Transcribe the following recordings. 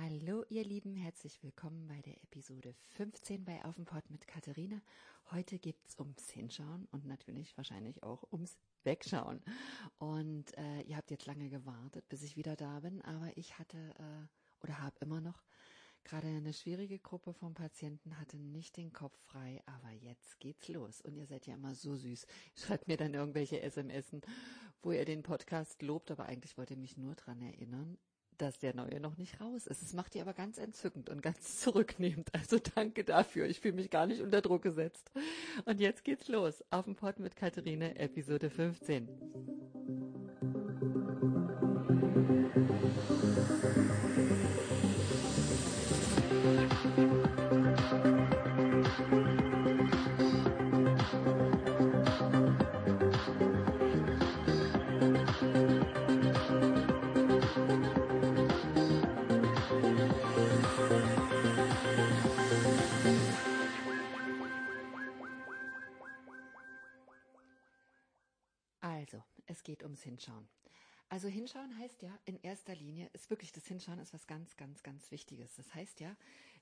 Hallo ihr Lieben, herzlich willkommen bei der Episode 15 bei Aufenport mit Katharina. Heute geht's ums Hinschauen und natürlich wahrscheinlich auch ums Wegschauen. Und äh, ihr habt jetzt lange gewartet, bis ich wieder da bin, aber ich hatte äh, oder habe immer noch gerade eine schwierige Gruppe von Patienten, hatte nicht den Kopf frei, aber jetzt geht's los. Und ihr seid ja immer so süß. Schreibt mir dann irgendwelche SMS, wo ihr den Podcast lobt, aber eigentlich wollt ihr mich nur dran erinnern, dass der neue noch nicht raus ist. Es macht ihr aber ganz entzückend und ganz zurücknehmend. Also danke dafür. Ich fühle mich gar nicht unter Druck gesetzt. Und jetzt geht's los. Auf dem Pott mit Katharine, Episode 15. ums Hinschauen. Also hinschauen heißt ja in erster Linie, ist wirklich das Hinschauen ist was ganz, ganz, ganz Wichtiges. Das heißt ja,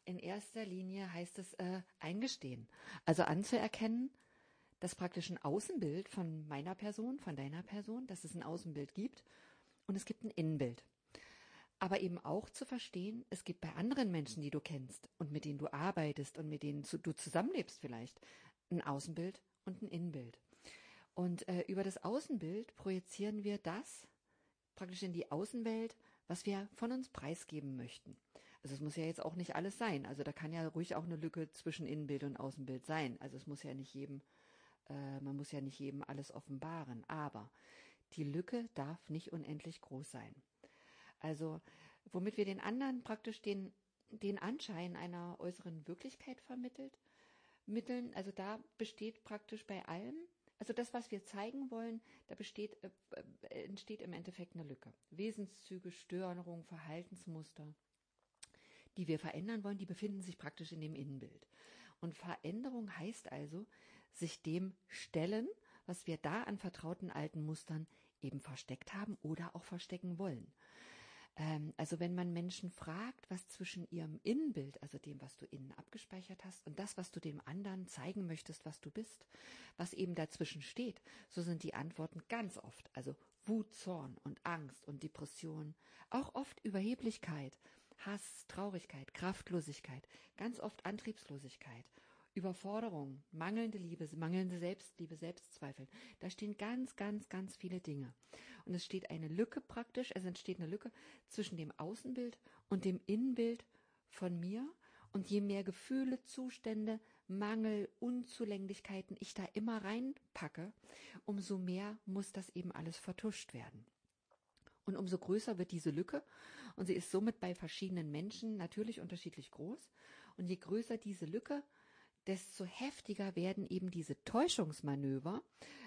in erster Linie heißt es äh, eingestehen. Also anzuerkennen, dass praktisch ein Außenbild von meiner Person, von deiner Person, dass es ein Außenbild gibt und es gibt ein Innenbild. Aber eben auch zu verstehen, es gibt bei anderen Menschen, die du kennst und mit denen du arbeitest und mit denen du zusammenlebst vielleicht, ein Außenbild und ein Innenbild. Und äh, über das Außenbild projizieren wir das praktisch in die Außenwelt, was wir von uns preisgeben möchten. Also es muss ja jetzt auch nicht alles sein. Also da kann ja ruhig auch eine Lücke zwischen Innenbild und Außenbild sein. Also es muss ja nicht jedem, äh, man muss ja nicht jedem alles offenbaren. Aber die Lücke darf nicht unendlich groß sein. Also womit wir den anderen praktisch den, den Anschein einer äußeren Wirklichkeit vermittelt, mitteln, also da besteht praktisch bei allem also das, was wir zeigen wollen, da besteht, äh, äh, entsteht im Endeffekt eine Lücke. Wesenszüge, Störungen, Verhaltensmuster, die wir verändern wollen, die befinden sich praktisch in dem Innenbild. Und Veränderung heißt also, sich dem stellen, was wir da an vertrauten alten Mustern eben versteckt haben oder auch verstecken wollen. Ähm, also wenn man Menschen fragt, was zwischen ihrem Innenbild, also dem, was du innen abgespeichert hast, und das, was du dem anderen zeigen möchtest, was du bist, was eben dazwischen steht, so sind die Antworten ganz oft, also Wut, Zorn und Angst und Depression, auch oft Überheblichkeit, Hass, Traurigkeit, Kraftlosigkeit, ganz oft Antriebslosigkeit Überforderung, mangelnde Liebe, mangelnde Selbstliebe, Selbstzweifel. Da stehen ganz, ganz, ganz viele Dinge. Und es steht eine Lücke praktisch, es entsteht eine Lücke zwischen dem Außenbild und dem Innenbild von mir. Und je mehr Gefühle, Zustände, Mangel, Unzulänglichkeiten ich da immer reinpacke, umso mehr muss das eben alles vertuscht werden. Und umso größer wird diese Lücke. Und sie ist somit bei verschiedenen Menschen natürlich unterschiedlich groß. Und je größer diese Lücke, desto heftiger werden eben diese Täuschungsmanöver,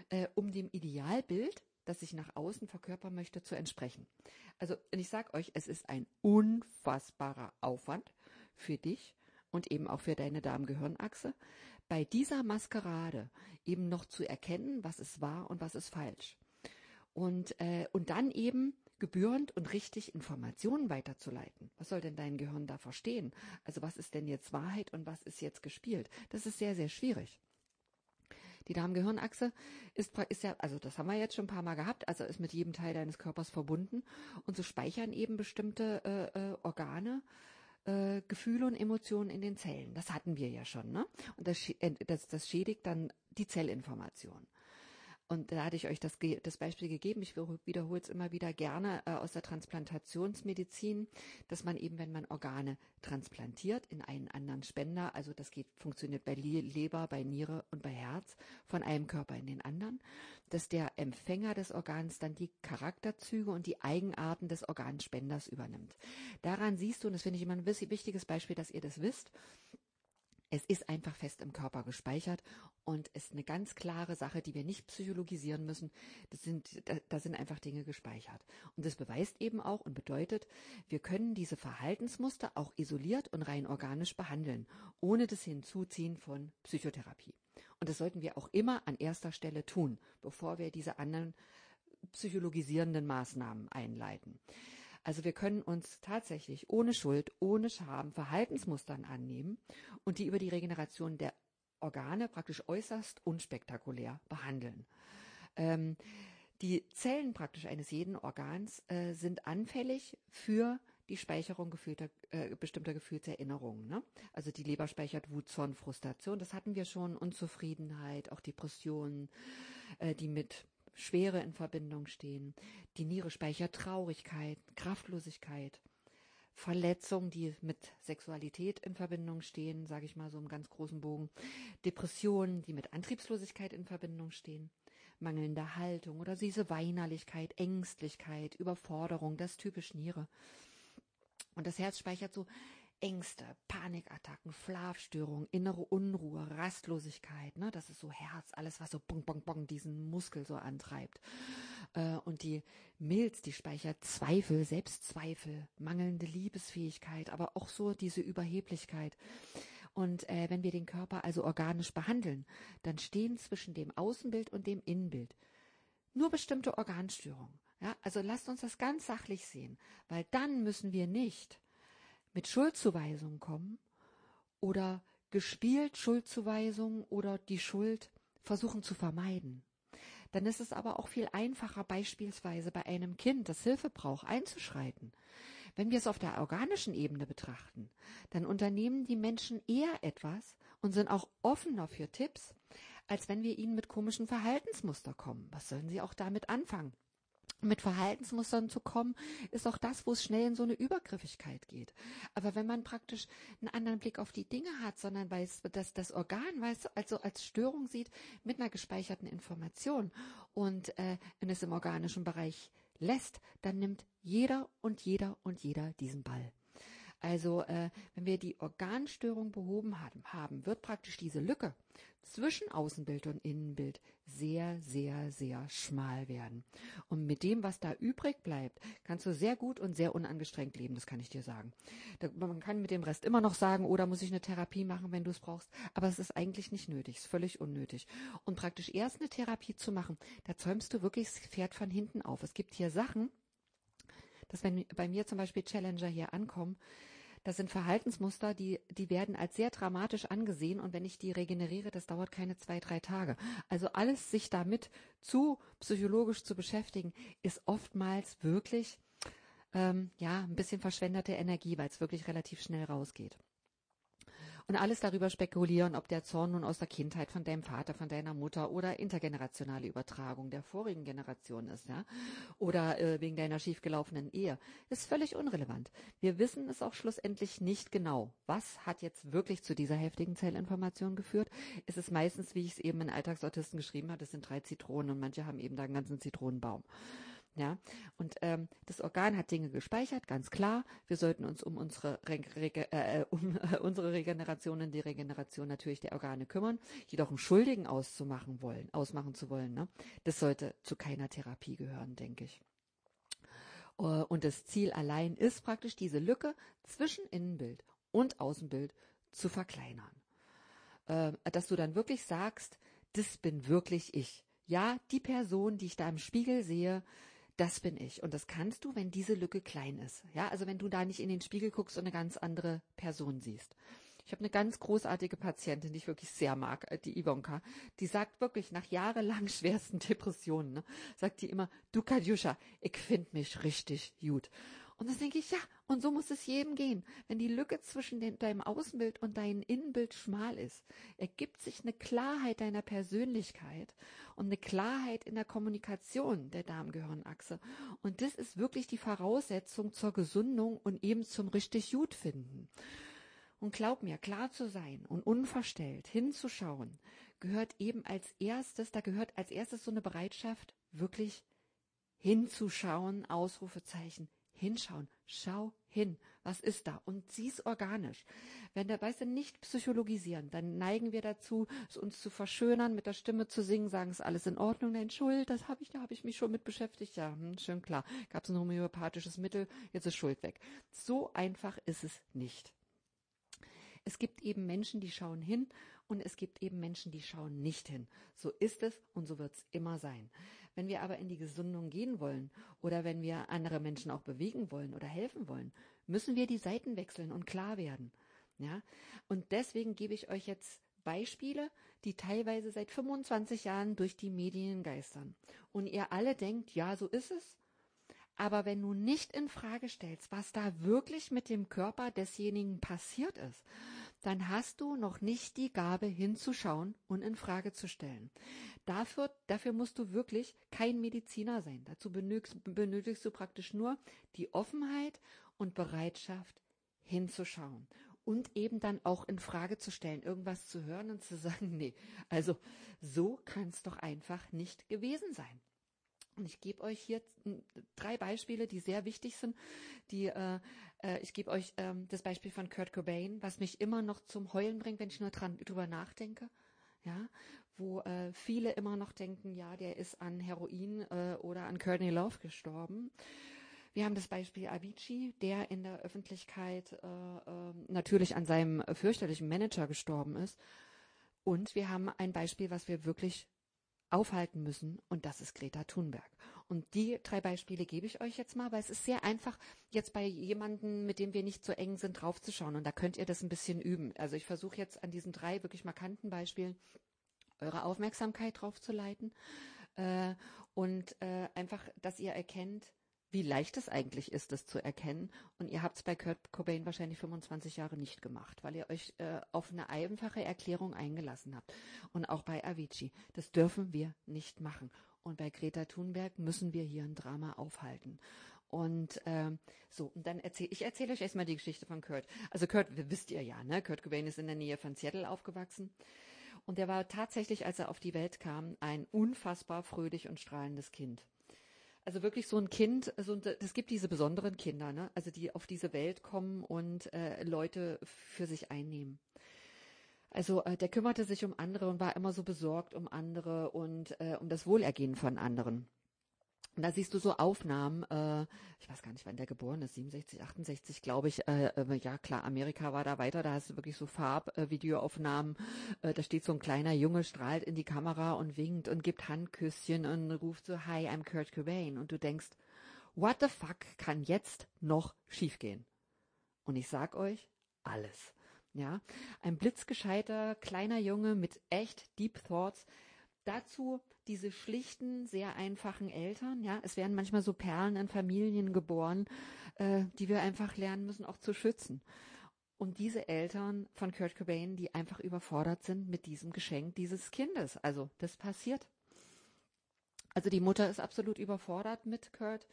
äh, um dem Idealbild, das ich nach außen verkörpern möchte, zu entsprechen. Also ich sage euch, es ist ein unfassbarer Aufwand für dich und eben auch für deine Darmgehirnachse, bei dieser Maskerade eben noch zu erkennen, was ist wahr und was ist falsch. Und, äh, und dann eben gebührend und richtig Informationen weiterzuleiten. Was soll denn dein Gehirn da verstehen? Also was ist denn jetzt Wahrheit und was ist jetzt gespielt? Das ist sehr, sehr schwierig. Die Darmgehirnachse ist, ist ja, also das haben wir jetzt schon ein paar Mal gehabt, also ist mit jedem Teil deines Körpers verbunden und so speichern eben bestimmte äh, äh, Organe äh, Gefühle und Emotionen in den Zellen. Das hatten wir ja schon, ne? Und das, das, das schädigt dann die Zellinformation. Und da hatte ich euch das, das Beispiel gegeben, ich wiederhole es immer wieder gerne äh, aus der Transplantationsmedizin, dass man eben, wenn man Organe transplantiert in einen anderen Spender, also das geht, funktioniert bei Leber, bei Niere und bei Herz, von einem Körper in den anderen, dass der Empfänger des Organs dann die Charakterzüge und die Eigenarten des Organspenders übernimmt. Daran siehst du, und das finde ich immer ein wichtiges Beispiel, dass ihr das wisst, es ist einfach fest im Körper gespeichert und ist eine ganz klare Sache, die wir nicht psychologisieren müssen. Das sind, da, da sind einfach Dinge gespeichert. Und das beweist eben auch und bedeutet, wir können diese Verhaltensmuster auch isoliert und rein organisch behandeln, ohne das Hinzuziehen von Psychotherapie. Und das sollten wir auch immer an erster Stelle tun, bevor wir diese anderen psychologisierenden Maßnahmen einleiten. Also wir können uns tatsächlich ohne Schuld, ohne Scham Verhaltensmustern annehmen und die über die Regeneration der Organe praktisch äußerst unspektakulär behandeln. Ähm, die Zellen praktisch eines jeden Organs äh, sind anfällig für die Speicherung gefühlter, äh, bestimmter Gefühlserinnerungen. Ne? Also die Leber speichert Wut, Zorn, Frustration, das hatten wir schon, Unzufriedenheit, auch Depressionen, äh, die mit Schwere in Verbindung stehen. Die Niere speichert Traurigkeit, Kraftlosigkeit, Verletzungen, die mit Sexualität in Verbindung stehen, sage ich mal so im ganz großen Bogen. Depressionen, die mit Antriebslosigkeit in Verbindung stehen mangelnde Haltung oder diese Weinerlichkeit, Ängstlichkeit, Überforderung, das typisch Niere. Und das Herz speichert so Ängste, Panikattacken, Schlafstörungen, innere Unruhe, Rastlosigkeit, ne? Das ist so Herz, alles was so bong bong bong diesen Muskel so antreibt. Äh, und die Milz, die speichert Zweifel, Selbstzweifel, mangelnde Liebesfähigkeit, aber auch so diese Überheblichkeit. Und äh, wenn wir den Körper also organisch behandeln, dann stehen zwischen dem Außenbild und dem Innenbild nur bestimmte Organstörungen. Ja, also lasst uns das ganz sachlich sehen, weil dann müssen wir nicht mit Schuldzuweisungen kommen oder gespielt Schuldzuweisungen oder die Schuld versuchen zu vermeiden. Dann ist es aber auch viel einfacher, beispielsweise bei einem Kind, das Hilfe braucht, einzuschreiten. Wenn wir es auf der organischen Ebene betrachten, dann unternehmen die Menschen eher etwas und sind auch offener für Tipps, als wenn wir ihnen mit komischen Verhaltensmuster kommen. Was sollen sie auch damit anfangen? Mit Verhaltensmustern zu kommen, ist auch das, wo es schnell in so eine Übergriffigkeit geht. Aber wenn man praktisch einen anderen Blick auf die Dinge hat, sondern weil es das, Organ weiß, also als Störung sieht mit einer gespeicherten Information und, äh, und es im organischen Bereich lässt, dann nimmt jeder und jeder und jeder diesen Ball. Also äh, wenn wir die Organstörung behoben haben, wird praktisch diese Lücke zwischen Außenbild und Innenbild sehr, sehr, sehr schmal werden. Und mit dem, was da übrig bleibt, kannst du sehr gut und sehr unangestrengt leben, das kann ich dir sagen. Da, man kann mit dem Rest immer noch sagen, oder oh, muss ich eine Therapie machen, wenn du es brauchst, aber es ist eigentlich nicht nötig, ist völlig unnötig. Und praktisch erst eine Therapie zu machen, da zäumst du wirklich das Pferd von hinten auf. Es gibt hier Sachen, dass wenn bei mir zum Beispiel Challenger hier ankommen, das sind Verhaltensmuster, die, die werden als sehr dramatisch angesehen und wenn ich die regeneriere, das dauert keine zwei, drei Tage. Also alles sich damit zu psychologisch zu beschäftigen, ist oftmals wirklich ähm, ja ein bisschen verschwendete Energie, weil es wirklich relativ schnell rausgeht und alles darüber spekulieren, ob der Zorn nun aus der Kindheit von deinem Vater, von deiner Mutter oder intergenerationale Übertragung der vorigen Generation ist, ja, oder äh, wegen deiner schiefgelaufenen Ehe, ist völlig unrelevant. Wir wissen es auch schlussendlich nicht genau. Was hat jetzt wirklich zu dieser heftigen Zellinformation geführt? Es ist meistens, wie ich es eben in Alltagsautisten geschrieben habe, es sind drei Zitronen und manche haben eben da einen ganzen Zitronenbaum. Ja, und ähm, das Organ hat Dinge gespeichert, ganz klar. Wir sollten uns um unsere, Reg äh, um äh, unsere Regeneration und die Regeneration natürlich der Organe kümmern. Jedoch einen Schuldigen auszumachen wollen, ausmachen zu wollen, ne, das sollte zu keiner Therapie gehören, denke ich. Uh, und das Ziel allein ist praktisch diese Lücke zwischen Innenbild und Außenbild zu verkleinern. Uh, dass du dann wirklich sagst, das bin wirklich ich. Ja, die Person, die ich da im Spiegel sehe, das bin ich. Und das kannst du, wenn diese Lücke klein ist. Ja, also wenn du da nicht in den Spiegel guckst und eine ganz andere Person siehst. Ich habe eine ganz großartige Patientin, die ich wirklich sehr mag, äh, die Ivonka. Die sagt wirklich nach jahrelang schwersten Depressionen, ne, sagt die immer, du Kadjuscha, ich find mich richtig gut. Und dann denke ich, ja, und so muss es jedem gehen. Wenn die Lücke zwischen den, deinem Außenbild und deinem Innenbild schmal ist, ergibt sich eine Klarheit deiner Persönlichkeit und eine Klarheit in der Kommunikation der Darmgehirnachse. Und das ist wirklich die Voraussetzung zur Gesundung und eben zum richtig gut finden. Und glaub mir, klar zu sein und unverstellt hinzuschauen, gehört eben als erstes, da gehört als erstes so eine Bereitschaft, wirklich hinzuschauen, Ausrufezeichen, hinschauen. Schau hin. Was ist da? Und sieh's organisch. Wenn der weißt du, nicht psychologisieren, dann neigen wir dazu, uns zu verschönern, mit der Stimme zu singen, sagen, es ist alles in Ordnung, nein, Schuld, das habe ich, da habe ich mich schon mit beschäftigt. Ja, hm, schön klar. Gab es ein homöopathisches Mittel, jetzt ist Schuld weg. So einfach ist es nicht. Es gibt eben Menschen, die schauen hin und es gibt eben Menschen, die schauen nicht hin. So ist es und so wird es immer sein. Wenn wir aber in die Gesundung gehen wollen oder wenn wir andere Menschen auch bewegen wollen oder helfen wollen, müssen wir die Seiten wechseln und klar werden. Ja, und deswegen gebe ich euch jetzt Beispiele, die teilweise seit 25 Jahren durch die Medien geistern. Und ihr alle denkt, ja, so ist es. Aber wenn du nicht in Frage stellst, was da wirklich mit dem Körper desjenigen passiert ist, dann hast du noch nicht die Gabe hinzuschauen und in Frage zu stellen. Dafür, dafür musst du wirklich kein Mediziner sein. Dazu benötigst, benötigst du praktisch nur die Offenheit und Bereitschaft hinzuschauen und eben dann auch in Frage zu stellen, irgendwas zu hören und zu sagen, nee, also so kann es doch einfach nicht gewesen sein. Und ich gebe euch hier drei Beispiele, die sehr wichtig sind. Die, äh, äh, ich gebe euch ähm, das Beispiel von Kurt Cobain, was mich immer noch zum Heulen bringt, wenn ich nur dran drüber nachdenke. Ja, wo äh, viele immer noch denken, ja, der ist an Heroin äh, oder an Courtney Love gestorben. Wir haben das Beispiel Avicii, der in der Öffentlichkeit äh, äh, natürlich an seinem fürchterlichen Manager gestorben ist. Und wir haben ein Beispiel, was wir wirklich aufhalten müssen, und das ist Greta Thunberg. Und die drei Beispiele gebe ich euch jetzt mal, weil es ist sehr einfach, jetzt bei jemandem, mit dem wir nicht so eng sind, draufzuschauen. Und da könnt ihr das ein bisschen üben. Also ich versuche jetzt an diesen drei wirklich markanten Beispielen eure Aufmerksamkeit drauf zu leiten äh, und äh, einfach, dass ihr erkennt, wie leicht es eigentlich ist, das zu erkennen. Und ihr habt es bei Kurt Cobain wahrscheinlich 25 Jahre nicht gemacht, weil ihr euch äh, auf eine einfache Erklärung eingelassen habt. Und auch bei Avicii. Das dürfen wir nicht machen. Und bei Greta Thunberg müssen wir hier ein Drama aufhalten. Und ähm, so, und dann erzähle ich erzähle euch erstmal die Geschichte von Kurt. Also Kurt, wisst ihr ja, ne? Kurt Cobain ist in der Nähe von Seattle aufgewachsen. Und er war tatsächlich, als er auf die Welt kam, ein unfassbar fröhlich und strahlendes Kind. Also wirklich so ein Kind, also es gibt diese besonderen Kinder, ne? also die auf diese Welt kommen und äh, Leute für sich einnehmen. Also äh, der kümmerte sich um andere und war immer so besorgt um andere und äh, um das Wohlergehen von anderen. Und da siehst du so Aufnahmen, äh, ich weiß gar nicht, wann der geboren ist, 67, 68, glaube ich. Äh, äh, ja klar, Amerika war da weiter, da hast du wirklich so Farbvideoaufnahmen. Äh, da steht so ein kleiner Junge, strahlt in die Kamera und winkt und gibt Handküsschen und ruft so, Hi, I'm Kurt Cobain. Und du denkst, what the fuck kann jetzt noch schiefgehen? Und ich sag euch, alles. Ja, ein blitzgescheiter kleiner Junge mit echt Deep Thoughts. Dazu diese schlichten, sehr einfachen Eltern, ja, es werden manchmal so Perlen in Familien geboren, äh, die wir einfach lernen müssen, auch zu schützen. Und diese Eltern von Kurt Cobain, die einfach überfordert sind mit diesem Geschenk dieses Kindes. Also, das passiert. Also, die Mutter ist absolut überfordert mit Kurt.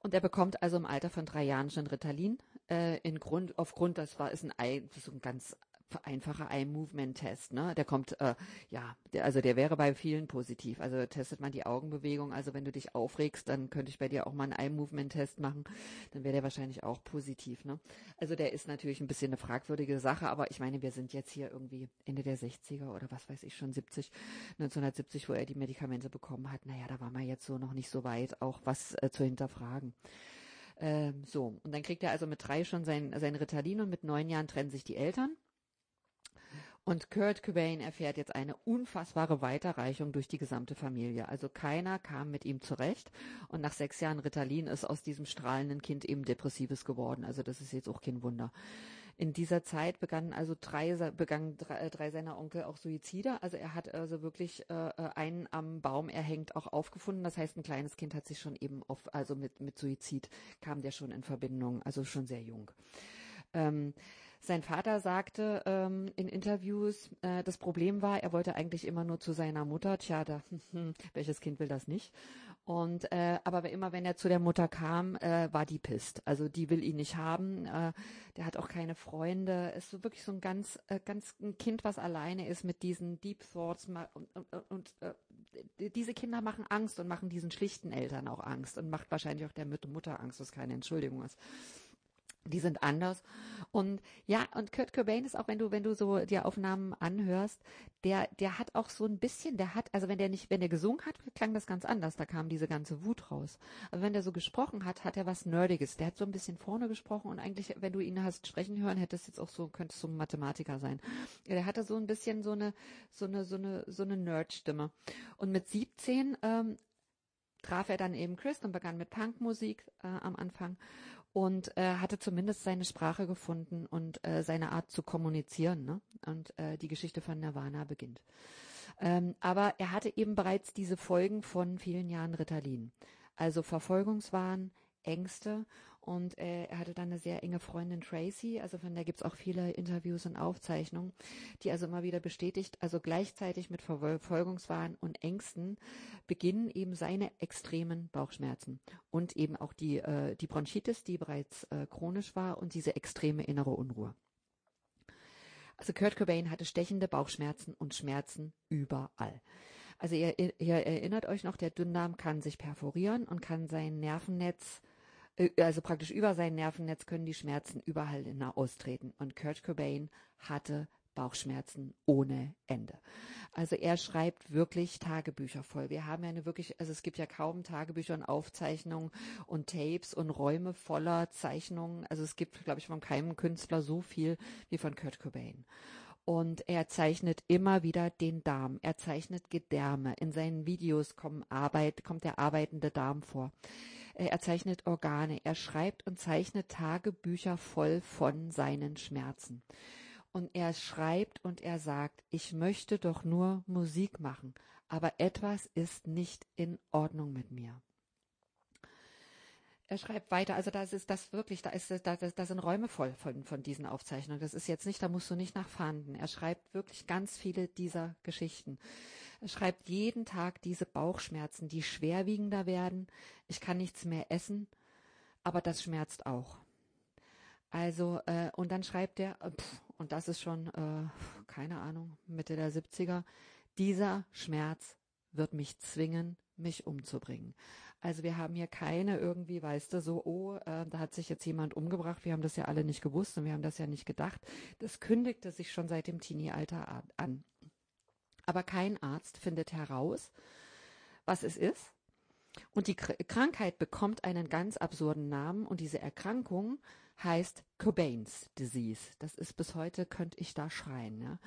Und er bekommt also im Alter von drei Jahren schon Ritalin. Äh, in Grund, aufgrund, das war, ist ein, ist ein ganz einfacher Eye-Movement-Test, ne? Der kommt, äh, ja, der, also der wäre bei vielen positiv. Also testet man die Augenbewegung. Also wenn du dich aufregst, dann könnte ich bei dir auch mal einen Eye-Movement-Test machen. Dann wäre der wahrscheinlich auch positiv, ne? Also der ist natürlich ein bisschen eine fragwürdige Sache, aber ich meine, wir sind jetzt hier irgendwie Ende der 60er oder was weiß ich schon 70, 1970, wo er die Medikamente bekommen hat. Naja, da war man jetzt so noch nicht so weit, auch was äh, zu hinterfragen. Ähm, so, und dann kriegt er also mit drei schon sein, sein Ritalin und mit neun Jahren trennen sich die Eltern. Und Kurt Cobain erfährt jetzt eine unfassbare Weiterreichung durch die gesamte Familie. Also keiner kam mit ihm zurecht. Und nach sechs Jahren Ritalin ist aus diesem strahlenden Kind eben Depressives geworden. Also das ist jetzt auch kein Wunder. In dieser Zeit begannen also drei, begannen drei, äh, drei seiner Onkel auch Suizide. Also er hat also wirklich äh, äh, einen am Baum erhängt auch aufgefunden. Das heißt, ein kleines Kind hat sich schon eben auf, also mit, mit Suizid kam der schon in Verbindung, also schon sehr jung. Ähm, sein Vater sagte ähm, in Interviews, äh, das Problem war, er wollte eigentlich immer nur zu seiner Mutter. Tja, da, welches Kind will das nicht? Und äh, aber immer wenn er zu der Mutter kam, äh, war die pisst. Also die will ihn nicht haben. Äh, der hat auch keine Freunde. Ist so wirklich so ein ganz, äh, ganz ein Kind, was alleine ist mit diesen Deep Thoughts und, und, und äh, diese Kinder machen Angst und machen diesen schlichten Eltern auch Angst und macht wahrscheinlich auch der Mutter Angst, was keine Entschuldigung ist die sind anders. Und ja, und Kurt Cobain ist auch, wenn du, wenn du so die Aufnahmen anhörst, der, der hat auch so ein bisschen, der hat, also wenn der nicht, wenn der gesungen hat, klang das ganz anders. Da kam diese ganze Wut raus. Aber wenn der so gesprochen hat, hat er was Nerdiges. Der hat so ein bisschen vorne gesprochen und eigentlich, wenn du ihn hast sprechen hören, hättest jetzt auch so, könntest du ein Mathematiker sein. Der hatte so ein bisschen so eine, so eine, so eine, so eine Nerd-Stimme. Und mit 17, ähm, traf er dann eben Chris und begann mit Punkmusik äh, am Anfang und äh, hatte zumindest seine Sprache gefunden und äh, seine Art zu kommunizieren. Ne? Und äh, die Geschichte von Nirvana beginnt. Ähm, aber er hatte eben bereits diese Folgen von vielen Jahren Ritalin. Also Verfolgungswahn, Ängste und äh, er hatte dann eine sehr enge Freundin Tracy, also von der gibt's auch viele Interviews und Aufzeichnungen, die also immer wieder bestätigt, also gleichzeitig mit Verfolgungswahn und Ängsten beginnen eben seine extremen Bauchschmerzen und eben auch die, äh, die Bronchitis, die bereits äh, chronisch war und diese extreme innere Unruhe. Also Kurt Cobain hatte stechende Bauchschmerzen und Schmerzen überall. Also ihr, ihr erinnert euch noch, der Dünndarm kann sich perforieren und kann sein Nervennetz also praktisch über sein Nervennetz können die Schmerzen überall austreten. Und Kurt Cobain hatte Bauchschmerzen ohne Ende. Also er schreibt wirklich Tagebücher voll. Wir haben ja eine wirklich, also es gibt ja kaum Tagebücher und Aufzeichnungen und Tapes und Räume voller Zeichnungen. Also es gibt, glaube ich, von keinem Künstler so viel wie von Kurt Cobain. Und er zeichnet immer wieder den Darm. Er zeichnet Gedärme. In seinen Videos kommen Arbeit, kommt der arbeitende Darm vor. Er zeichnet Organe. Er schreibt und zeichnet Tagebücher voll von seinen Schmerzen. Und er schreibt und er sagt, ich möchte doch nur Musik machen, aber etwas ist nicht in Ordnung mit mir. Er schreibt weiter, also da ist das wirklich, da ist da, da sind Räume voll von, von diesen Aufzeichnungen. Das ist jetzt nicht, da musst du nicht nach Fahnden. Er schreibt wirklich ganz viele dieser Geschichten. Er schreibt jeden Tag diese Bauchschmerzen, die schwerwiegender werden. Ich kann nichts mehr essen, aber das schmerzt auch. Also, äh, und dann schreibt er, äh, pff, und das ist schon, äh, keine Ahnung, Mitte der 70er, dieser Schmerz wird mich zwingen, mich umzubringen. Also wir haben hier keine irgendwie, weißt du, so, oh, äh, da hat sich jetzt jemand umgebracht. Wir haben das ja alle nicht gewusst und wir haben das ja nicht gedacht. Das kündigte sich schon seit dem Teenie-Alter an. Aber kein Arzt findet heraus, was es ist. Und die Krankheit bekommt einen ganz absurden Namen und diese Erkrankung heißt Cobain's Disease. Das ist bis heute, könnte ich da schreien. Ja?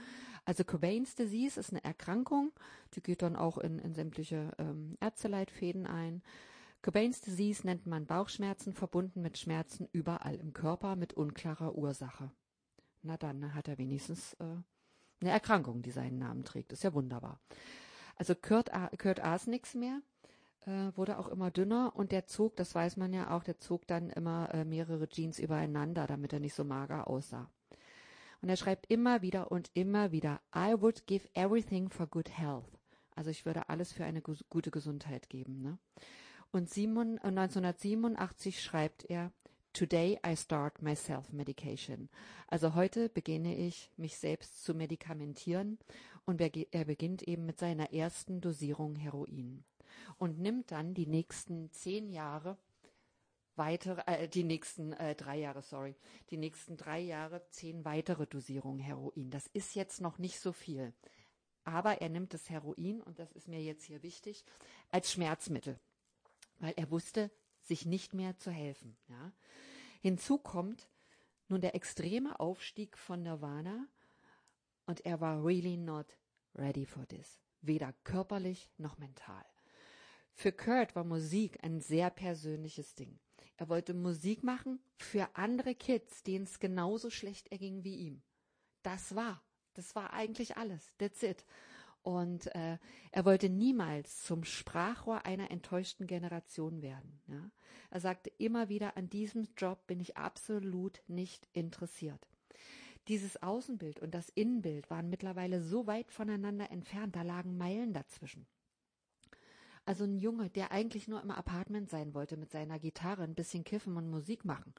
Also Cobain's Disease ist eine Erkrankung, die geht dann auch in, in sämtliche ähm, Ärzteleitfäden ein. Cobain's Disease nennt man Bauchschmerzen verbunden mit Schmerzen überall im Körper mit unklarer Ursache. Na dann hat er wenigstens äh, eine Erkrankung, die seinen Namen trägt. Ist ja wunderbar. Also Kurt, Kurt aß nichts mehr, äh, wurde auch immer dünner und der zog, das weiß man ja auch, der zog dann immer äh, mehrere Jeans übereinander, damit er nicht so mager aussah. Und er schreibt immer wieder und immer wieder, I would give everything for good health. Also ich würde alles für eine gute Gesundheit geben. Ne? Und 1987 äh, schreibt er, Today I start my self-medication. Also heute beginne ich, mich selbst zu medikamentieren und er beginnt eben mit seiner ersten Dosierung Heroin und nimmt dann die nächsten zehn Jahre weitere, äh, die nächsten äh, drei Jahre, sorry, die nächsten drei Jahre zehn weitere Dosierungen Heroin. Das ist jetzt noch nicht so viel. Aber er nimmt das Heroin, und das ist mir jetzt hier wichtig, als Schmerzmittel. Weil er wusste, sich nicht mehr zu helfen. Ja. Hinzu kommt nun der extreme Aufstieg von Nirvana und er war really not ready for this. Weder körperlich noch mental. Für Kurt war Musik ein sehr persönliches Ding. Er wollte Musik machen für andere Kids, denen es genauso schlecht erging wie ihm. Das war, das war eigentlich alles. That's it. Und äh, er wollte niemals zum Sprachrohr einer enttäuschten Generation werden. Ja? Er sagte immer wieder, an diesem Job bin ich absolut nicht interessiert. Dieses Außenbild und das Innenbild waren mittlerweile so weit voneinander entfernt, da lagen Meilen dazwischen. Also ein Junge, der eigentlich nur im Apartment sein wollte mit seiner Gitarre, ein bisschen kiffen und Musik machen.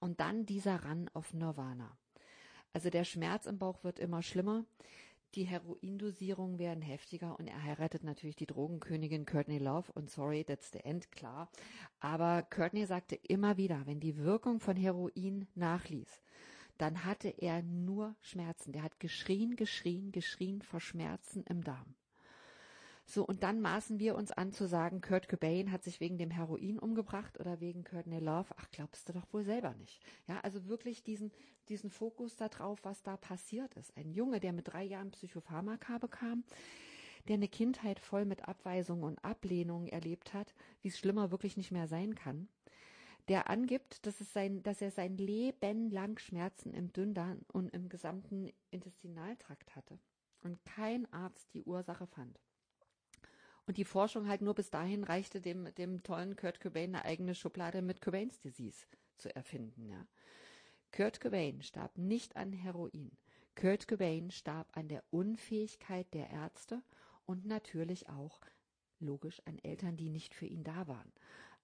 Und dann dieser Ran auf Nirvana. Also der Schmerz im Bauch wird immer schlimmer, die Heroindosierungen werden heftiger und er heiratet natürlich die Drogenkönigin Courtney Love und sorry, that's the end, klar. Aber Courtney sagte immer wieder, wenn die Wirkung von Heroin nachließ, dann hatte er nur Schmerzen. Der hat geschrien, geschrien, geschrien vor Schmerzen im Darm. So, und dann maßen wir uns an zu sagen, Kurt Cobain hat sich wegen dem Heroin umgebracht oder wegen Courtney Love. Ach, glaubst du doch wohl selber nicht. Ja, also wirklich diesen, diesen Fokus darauf, was da passiert ist. Ein Junge, der mit drei Jahren Psychopharmaka bekam, der eine Kindheit voll mit Abweisung und Ablehnung erlebt hat, wie es schlimmer wirklich nicht mehr sein kann, der angibt, dass, es sein, dass er sein Leben lang Schmerzen im Dünndarm und im gesamten Intestinaltrakt hatte und kein Arzt die Ursache fand. Und die Forschung halt nur bis dahin reichte, dem, dem tollen Kurt Cobain eine eigene Schublade mit Cobains Disease zu erfinden. Ja. Kurt Cobain starb nicht an Heroin. Kurt Cobain starb an der Unfähigkeit der Ärzte und natürlich auch logisch an Eltern, die nicht für ihn da waren.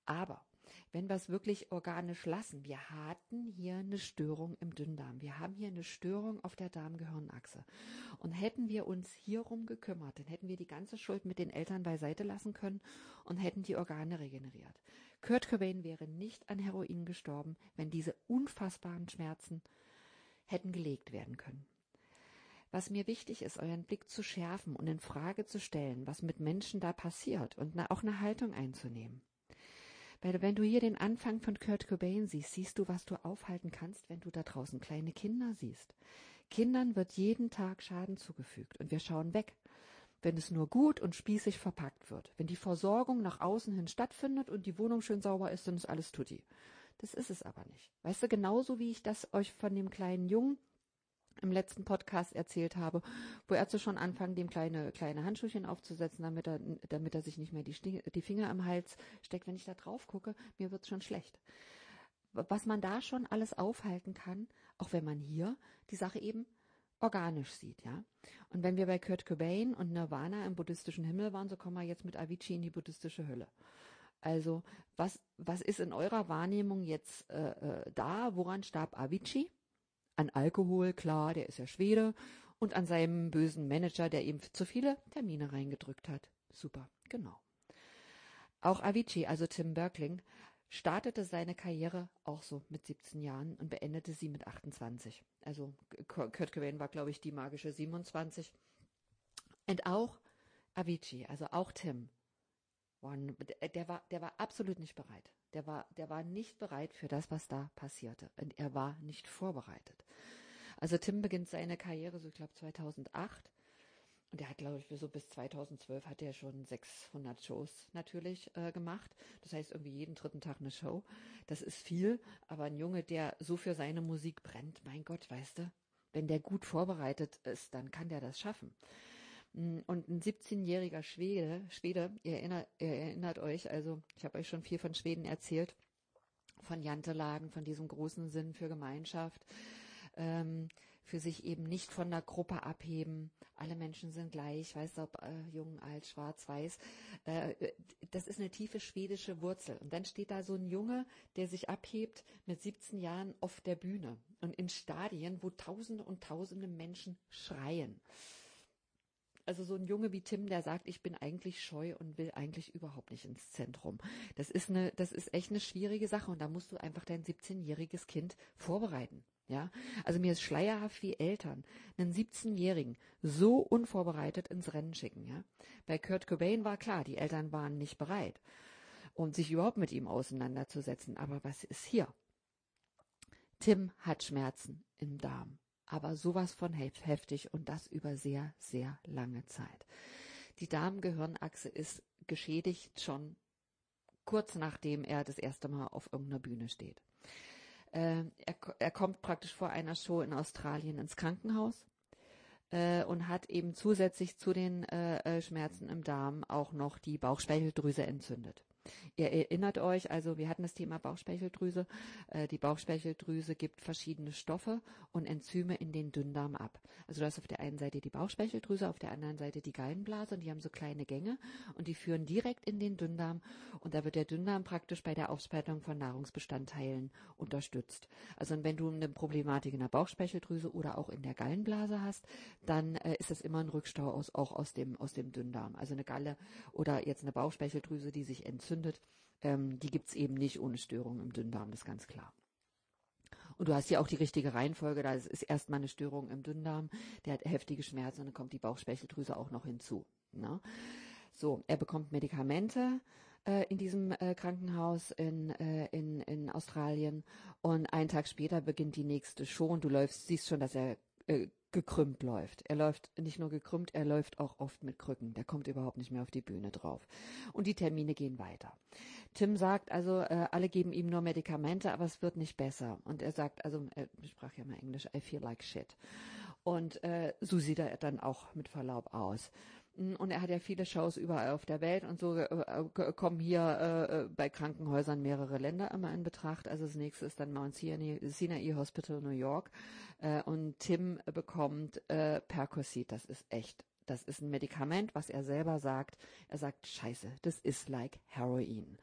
Aber wenn wir es wirklich organisch lassen, wir hatten hier eine Störung im Dünndarm. Wir haben hier eine Störung auf der Darmgehirnachse. Und hätten wir uns hierum gekümmert, dann hätten wir die ganze Schuld mit den Eltern beiseite lassen können und hätten die Organe regeneriert. Kurt Cobain wäre nicht an Heroin gestorben, wenn diese unfassbaren Schmerzen hätten gelegt werden können. Was mir wichtig ist, euren Blick zu schärfen und in Frage zu stellen, was mit Menschen da passiert und auch eine Haltung einzunehmen. Weil wenn du hier den Anfang von Kurt Cobain siehst, siehst du, was du aufhalten kannst, wenn du da draußen kleine Kinder siehst. Kindern wird jeden Tag Schaden zugefügt und wir schauen weg wenn es nur gut und spießig verpackt wird. Wenn die Versorgung nach außen hin stattfindet und die Wohnung schön sauber ist, dann ist alles tutti. Das ist es aber nicht. Weißt du, genauso wie ich das euch von dem kleinen Jungen im letzten Podcast erzählt habe, wo er zu schon anfangen, dem kleine, kleine Handschuhchen aufzusetzen, damit er, damit er sich nicht mehr die, die Finger am Hals steckt. Wenn ich da drauf gucke, mir wird's schon schlecht. Was man da schon alles aufhalten kann, auch wenn man hier die Sache eben organisch sieht, ja. Und wenn wir bei Kurt Cobain und Nirvana im buddhistischen Himmel waren, so kommen wir jetzt mit Avicii in die buddhistische Hölle. Also, was, was ist in eurer Wahrnehmung jetzt äh, äh, da? Woran starb Avicii? An Alkohol, klar, der ist ja Schwede. Und an seinem bösen Manager, der ihm zu viele Termine reingedrückt hat. Super, genau. Auch Avicii, also Tim Berkling, startete seine Karriere auch so mit 17 Jahren und beendete sie mit 28. Also Kurt Cobain war, glaube ich, die magische 27. Und auch Avicii, also auch Tim, der, war, der war absolut nicht bereit. Der war, der war nicht bereit für das, was da passierte. Und er war nicht vorbereitet. Also Tim beginnt seine Karriere, so ich glaube 2008 und der hat, glaube ich, so bis 2012 hat er schon 600 Shows natürlich äh, gemacht. Das heißt, irgendwie jeden dritten Tag eine Show. Das ist viel, aber ein Junge, der so für seine Musik brennt, mein Gott, weißt du, wenn der gut vorbereitet ist, dann kann der das schaffen. Und ein 17-jähriger Schwede, Schwede, ihr erinnert, ihr erinnert euch, also ich habe euch schon viel von Schweden erzählt, von Jantelagen, von diesem großen Sinn für Gemeinschaft. Ähm, für sich eben nicht von der Gruppe abheben. Alle Menschen sind gleich, weiß ob äh, jung, alt, schwarz, weiß. Äh, das ist eine tiefe schwedische Wurzel. Und dann steht da so ein Junge, der sich abhebt mit 17 Jahren auf der Bühne und in Stadien, wo Tausende und Tausende Menschen schreien. Also so ein Junge wie Tim, der sagt, ich bin eigentlich scheu und will eigentlich überhaupt nicht ins Zentrum. Das ist eine, das ist echt eine schwierige Sache und da musst du einfach dein 17-jähriges Kind vorbereiten. Ja, also mir ist schleierhaft, wie Eltern einen 17-Jährigen so unvorbereitet ins Rennen schicken. Ja, bei Kurt Cobain war klar, die Eltern waren nicht bereit, um sich überhaupt mit ihm auseinanderzusetzen. Aber was ist hier? Tim hat Schmerzen im Darm, aber sowas von heftig und das über sehr, sehr lange Zeit. Die Darmgehirnachse ist geschädigt schon kurz nachdem er das erste Mal auf irgendeiner Bühne steht. Äh, er, er kommt praktisch vor einer Show in Australien ins Krankenhaus äh, und hat eben zusätzlich zu den äh, äh Schmerzen im Darm auch noch die Bauchspeicheldrüse entzündet. Ihr erinnert euch, also wir hatten das Thema Bauchspeicheldrüse. Äh, die Bauchspeicheldrüse gibt verschiedene Stoffe und Enzyme in den Dünndarm ab. Also du hast auf der einen Seite die Bauchspeicheldrüse, auf der anderen Seite die Gallenblase und die haben so kleine Gänge und die führen direkt in den Dünndarm und da wird der Dünndarm praktisch bei der Aufspaltung von Nahrungsbestandteilen unterstützt. Also wenn du eine Problematik in der Bauchspeicheldrüse oder auch in der Gallenblase hast, dann äh, ist das immer ein Rückstau aus, auch aus dem, aus dem Dünndarm. Also eine Galle oder jetzt eine Bauchspeicheldrüse, die sich entzündet entzündet, ähm, die gibt's eben nicht ohne Störung im Dünndarm, das ist ganz klar. Und du hast hier auch die richtige Reihenfolge, da ist erstmal eine Störung im Dünndarm, der hat heftige Schmerzen und dann kommt die Bauchspeicheldrüse auch noch hinzu. Ne? So, er bekommt Medikamente äh, in diesem äh, Krankenhaus in, äh, in, in Australien und einen Tag später beginnt die nächste und du läufst, siehst schon, dass er äh, gekrümmt läuft. Er läuft nicht nur gekrümmt, er läuft auch oft mit Krücken. Der kommt überhaupt nicht mehr auf die Bühne drauf. Und die Termine gehen weiter. Tim sagt also, äh, alle geben ihm nur Medikamente, aber es wird nicht besser. Und er sagt, also, er sprach ja mal Englisch, I feel like shit. Und äh, so sieht er dann auch mit Verlaub aus. Und er hat ja viele Shows überall auf der Welt und so äh, äh kommen hier äh, äh, bei Krankenhäusern mehrere Länder immer in Betracht. Also das nächste ist dann Mount Sinai, Sinai Hospital New York äh, und Tim bekommt äh, Percocet. Das ist echt, das ist ein Medikament, was er selber sagt. Er sagt, Scheiße, das ist like Heroin.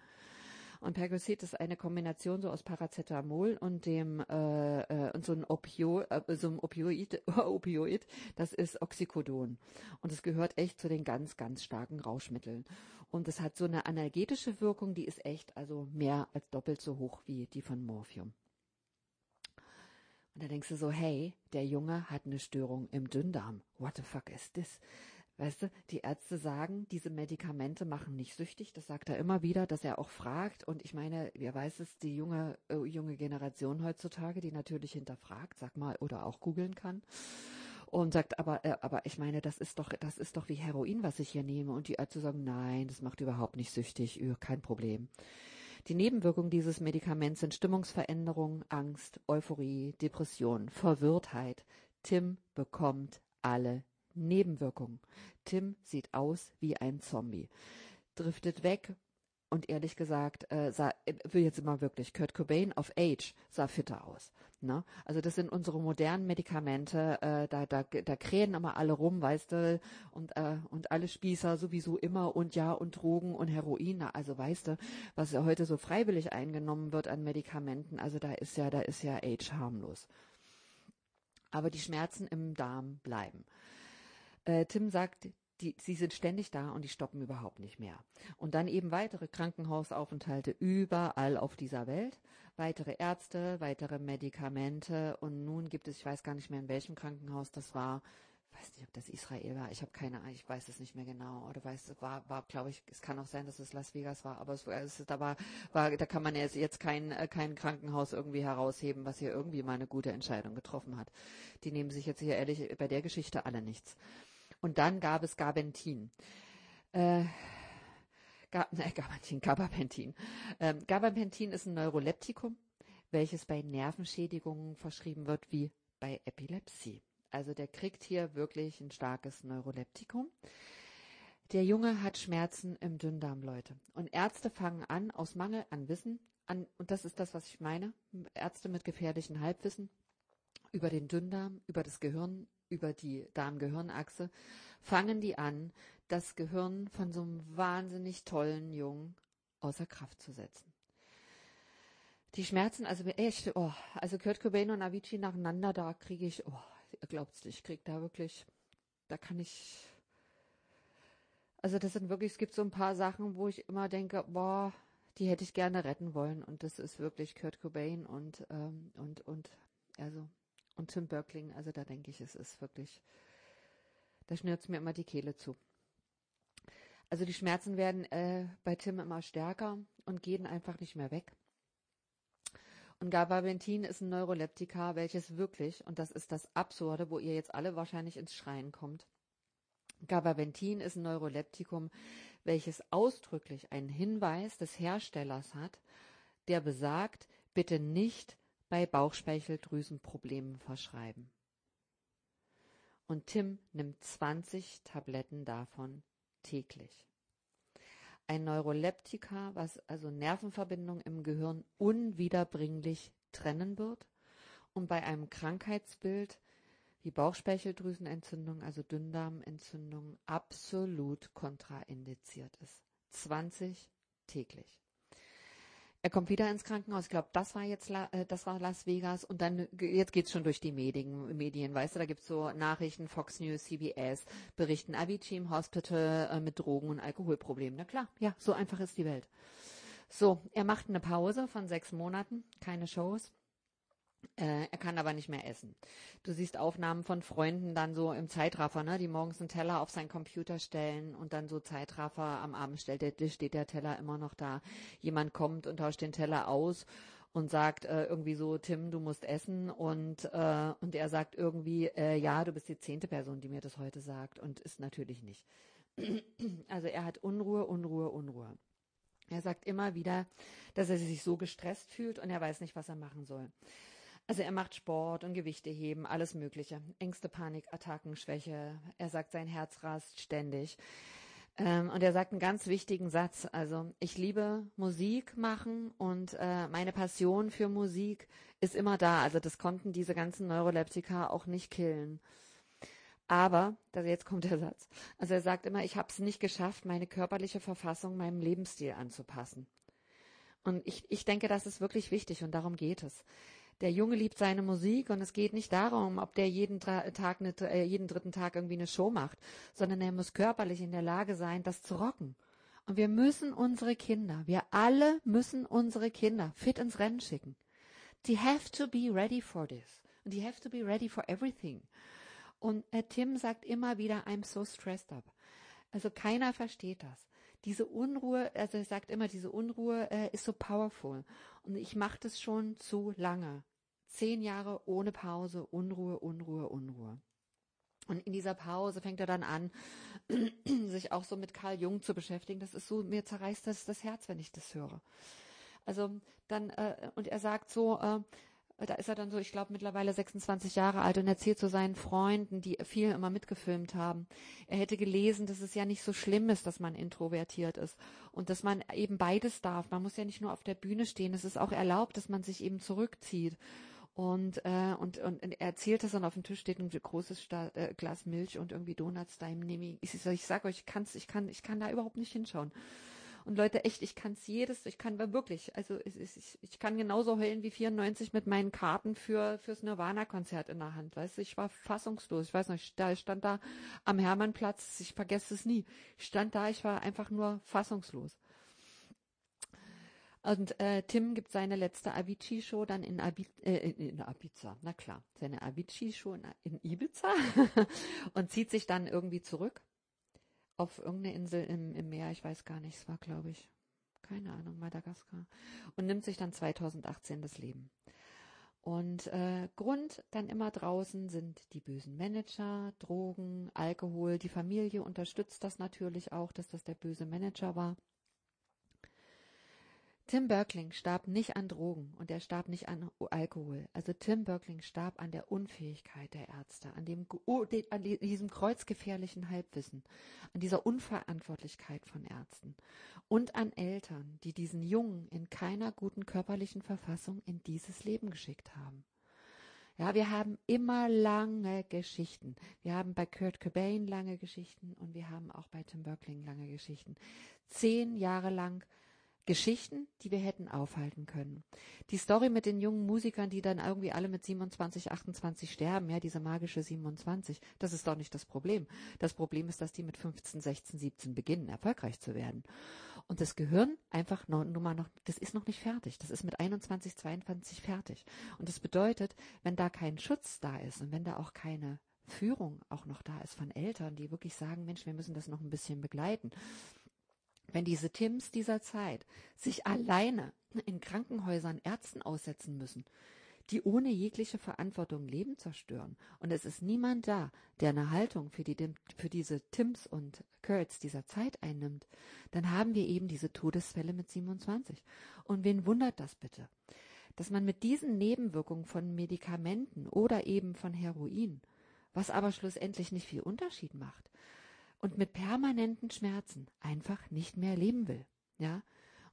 Und Percocet ist eine Kombination so aus Paracetamol und dem äh, äh, und so ein Opio, äh, so ein Opioid, Opioid, das ist Oxycodon. Und es gehört echt zu den ganz, ganz starken Rauschmitteln. Und es hat so eine analgetische Wirkung, die ist echt also mehr als doppelt so hoch wie die von Morphium. Und da denkst du so, hey, der Junge hat eine Störung im Dünndarm. What the fuck is this? Weißt du, die Ärzte sagen, diese Medikamente machen nicht süchtig. Das sagt er immer wieder, dass er auch fragt. Und ich meine, wer weiß es, die junge, äh, junge Generation heutzutage, die natürlich hinterfragt, sag mal, oder auch googeln kann. Und sagt, aber, äh, aber ich meine, das ist doch, das ist doch wie Heroin, was ich hier nehme. Und die Ärzte sagen, nein, das macht überhaupt nicht süchtig, kein Problem. Die Nebenwirkungen dieses Medikaments sind Stimmungsveränderung, Angst, Euphorie, Depression, Verwirrtheit. Tim bekommt alle Nebenwirkungen. Tim sieht aus wie ein Zombie. Driftet weg und ehrlich gesagt, äh, sah, äh, will jetzt immer wirklich, Kurt Cobain auf Age sah fitter aus. Ne? Also das sind unsere modernen Medikamente, äh, da, da, da krähen immer alle rum, weißt du, und, äh, und alle Spießer sowieso immer und ja und Drogen und Heroin, also weißt du, was ja heute so freiwillig eingenommen wird an Medikamenten, also da ist ja, da ist ja Age harmlos. Aber die Schmerzen im Darm bleiben. Äh, Tim sagt, die, sie sind ständig da und die stoppen überhaupt nicht mehr. Und dann eben weitere Krankenhausaufenthalte überall auf dieser Welt, weitere Ärzte, weitere Medikamente. Und nun gibt es, ich weiß gar nicht mehr in welchem Krankenhaus das war, weiß nicht, ob das Israel war, ich habe keine Ahnung, ich weiß es nicht mehr genau, oder weiß, war, war, glaube ich, es kann auch sein, dass es Las Vegas war, aber es, es da war, war, da kann man jetzt, jetzt kein, äh, kein Krankenhaus irgendwie herausheben, was hier irgendwie mal eine gute Entscheidung getroffen hat. Die nehmen sich jetzt hier ehrlich bei der Geschichte alle nichts. Und dann gab es Gabentin. Äh, Ga Gabantin, Gabapentin. Ähm, Gabapentin ist ein Neuroleptikum, welches bei Nervenschädigungen verschrieben wird wie bei Epilepsie. Also der kriegt hier wirklich ein starkes Neuroleptikum. Der Junge hat Schmerzen im Dünndarm, Leute. Und Ärzte fangen an, aus Mangel an Wissen, an, und das ist das, was ich meine, Ärzte mit gefährlichen Halbwissen, über den Dünndarm, über das Gehirn, über die Darm-Gehirn-Achse, fangen die an, das Gehirn von so einem wahnsinnig tollen Jungen außer Kraft zu setzen. Die Schmerzen, also echt, oh, also Kurt Cobain und Avicii nacheinander, da kriege ich, oh, ihr glaubt's nicht, ich krieg da wirklich, da kann ich, also das sind wirklich, es gibt so ein paar Sachen, wo ich immer denke, boah, die hätte ich gerne retten wollen und das ist wirklich Kurt Cobain und ähm, und und also und Tim Böckling, also da denke ich, es ist wirklich, da schnürt mir immer die Kehle zu. Also die Schmerzen werden äh, bei Tim immer stärker und gehen einfach nicht mehr weg. Und Gabapentin ist ein Neuroleptika, welches wirklich, und das ist das Absurde, wo ihr jetzt alle wahrscheinlich ins Schreien kommt, Gabapentin ist ein Neuroleptikum, welches ausdrücklich einen Hinweis des Herstellers hat, der besagt, bitte nicht bei Bauchspeicheldrüsenproblemen verschreiben. Und Tim nimmt 20 Tabletten davon täglich. Ein Neuroleptika, was also Nervenverbindungen im Gehirn unwiederbringlich trennen wird und bei einem Krankheitsbild wie Bauchspeicheldrüsenentzündung, also Dünndarmentzündung, absolut kontraindiziert ist. 20 täglich. Er kommt wieder ins Krankenhaus. Ich glaube, das war jetzt äh, das war Las Vegas und dann jetzt geht's schon durch die Medien, Medien, weißt du, da gibt's so Nachrichten, Fox News, CBS berichten Avicii im Hospital äh, mit Drogen und Alkoholproblemen. Na klar, ja, so einfach ist die Welt. So, er macht eine Pause von sechs Monaten, keine Shows. Äh, er kann aber nicht mehr essen. Du siehst Aufnahmen von Freunden dann so im Zeitraffer, ne, die morgens einen Teller auf seinen Computer stellen und dann so Zeitraffer am Abend stellt der, steht der Teller immer noch da. Jemand kommt und tauscht den Teller aus und sagt äh, irgendwie so, Tim, du musst essen und, äh, und er sagt irgendwie, äh, ja, du bist die zehnte Person, die mir das heute sagt und ist natürlich nicht. Also er hat Unruhe, Unruhe, Unruhe. Er sagt immer wieder, dass er sich so gestresst fühlt und er weiß nicht, was er machen soll. Also er macht Sport und Gewichte heben, alles Mögliche. Ängste, Panik, Attacken, Schwäche. Er sagt, sein Herz rast ständig. Ähm, und er sagt einen ganz wichtigen Satz. Also ich liebe Musik machen und äh, meine Passion für Musik ist immer da. Also das konnten diese ganzen Neuroleptika auch nicht killen. Aber, also jetzt kommt der Satz. Also er sagt immer, ich habe es nicht geschafft, meine körperliche Verfassung meinem Lebensstil anzupassen. Und ich, ich denke, das ist wirklich wichtig und darum geht es. Der Junge liebt seine Musik und es geht nicht darum, ob der jeden, Tag eine, äh, jeden dritten Tag irgendwie eine Show macht, sondern er muss körperlich in der Lage sein, das zu rocken. Und wir müssen unsere Kinder, wir alle müssen unsere Kinder fit ins Rennen schicken. Die have to be ready for this. And die have to be ready for everything. Und äh, Tim sagt immer wieder, I'm so stressed up. Also keiner versteht das. Diese Unruhe, also er sagt immer, diese Unruhe äh, ist so powerful. Und ich mache das schon zu lange. Zehn Jahre ohne Pause, Unruhe, Unruhe, Unruhe. Und in dieser Pause fängt er dann an, sich auch so mit Karl Jung zu beschäftigen. Das ist so, mir zerreißt das das Herz, wenn ich das höre. Also dann, äh, und er sagt so, äh, da ist er dann so, ich glaube, mittlerweile 26 Jahre alt und erzählt zu seinen Freunden, die viel immer mitgefilmt haben. Er hätte gelesen, dass es ja nicht so schlimm ist, dass man introvertiert ist und dass man eben beides darf. Man muss ja nicht nur auf der Bühne stehen. Es ist auch erlaubt, dass man sich eben zurückzieht. Und, äh, und, und er erzählt das und auf dem Tisch steht ein großes Sta äh, Glas Milch und irgendwie Donuts da im Nemi. Ich, ich sag euch, ich kann's, ich kann, ich kann da überhaupt nicht hinschauen. Und Leute, echt, ich kann es jedes, ich kann wirklich, also ich, ich, ich kann genauso heulen wie 94 mit meinen Karten für fürs Nirvana-Konzert in der Hand. Weißt du, ich war fassungslos. Ich weiß ich, da, ich stand da am Hermannplatz, ich vergesse es nie. Ich stand da, ich war einfach nur fassungslos. Und äh, Tim gibt seine letzte Avicii-Show dann in, Abi äh, in Ibiza, na klar, seine Avicii-Show in, in Ibiza und zieht sich dann irgendwie zurück auf irgendeine Insel im, im Meer, ich weiß gar nicht, es war, glaube ich, keine Ahnung, Madagaskar, und nimmt sich dann 2018 das Leben. Und äh, Grund dann immer draußen sind die bösen Manager, Drogen, Alkohol. Die Familie unterstützt das natürlich auch, dass das der böse Manager war. Tim Berkling starb nicht an Drogen und er starb nicht an Alkohol. Also Tim Berkling starb an der Unfähigkeit der Ärzte, an, dem, an diesem kreuzgefährlichen Halbwissen, an dieser Unverantwortlichkeit von Ärzten und an Eltern, die diesen Jungen in keiner guten körperlichen Verfassung in dieses Leben geschickt haben. Ja, wir haben immer lange Geschichten. Wir haben bei Kurt Cobain lange Geschichten und wir haben auch bei Tim Berkling lange Geschichten. Zehn Jahre lang Geschichten, die wir hätten aufhalten können. Die Story mit den jungen Musikern, die dann irgendwie alle mit 27, 28 sterben, ja, diese magische 27, das ist doch nicht das Problem. Das Problem ist, dass die mit 15, 16, 17 beginnen, erfolgreich zu werden. Und das Gehirn einfach nur noch, das ist noch nicht fertig. Das ist mit 21, 22 fertig. Und das bedeutet, wenn da kein Schutz da ist und wenn da auch keine Führung auch noch da ist von Eltern, die wirklich sagen, Mensch, wir müssen das noch ein bisschen begleiten, wenn diese Tims dieser Zeit sich alleine in Krankenhäusern Ärzten aussetzen müssen, die ohne jegliche Verantwortung Leben zerstören, und es ist niemand da, der eine Haltung für, die, für diese Tims und Kurtz dieser Zeit einnimmt, dann haben wir eben diese Todesfälle mit 27. Und wen wundert das bitte? Dass man mit diesen Nebenwirkungen von Medikamenten oder eben von Heroin, was aber schlussendlich nicht viel Unterschied macht, und mit permanenten Schmerzen einfach nicht mehr leben will. Ja?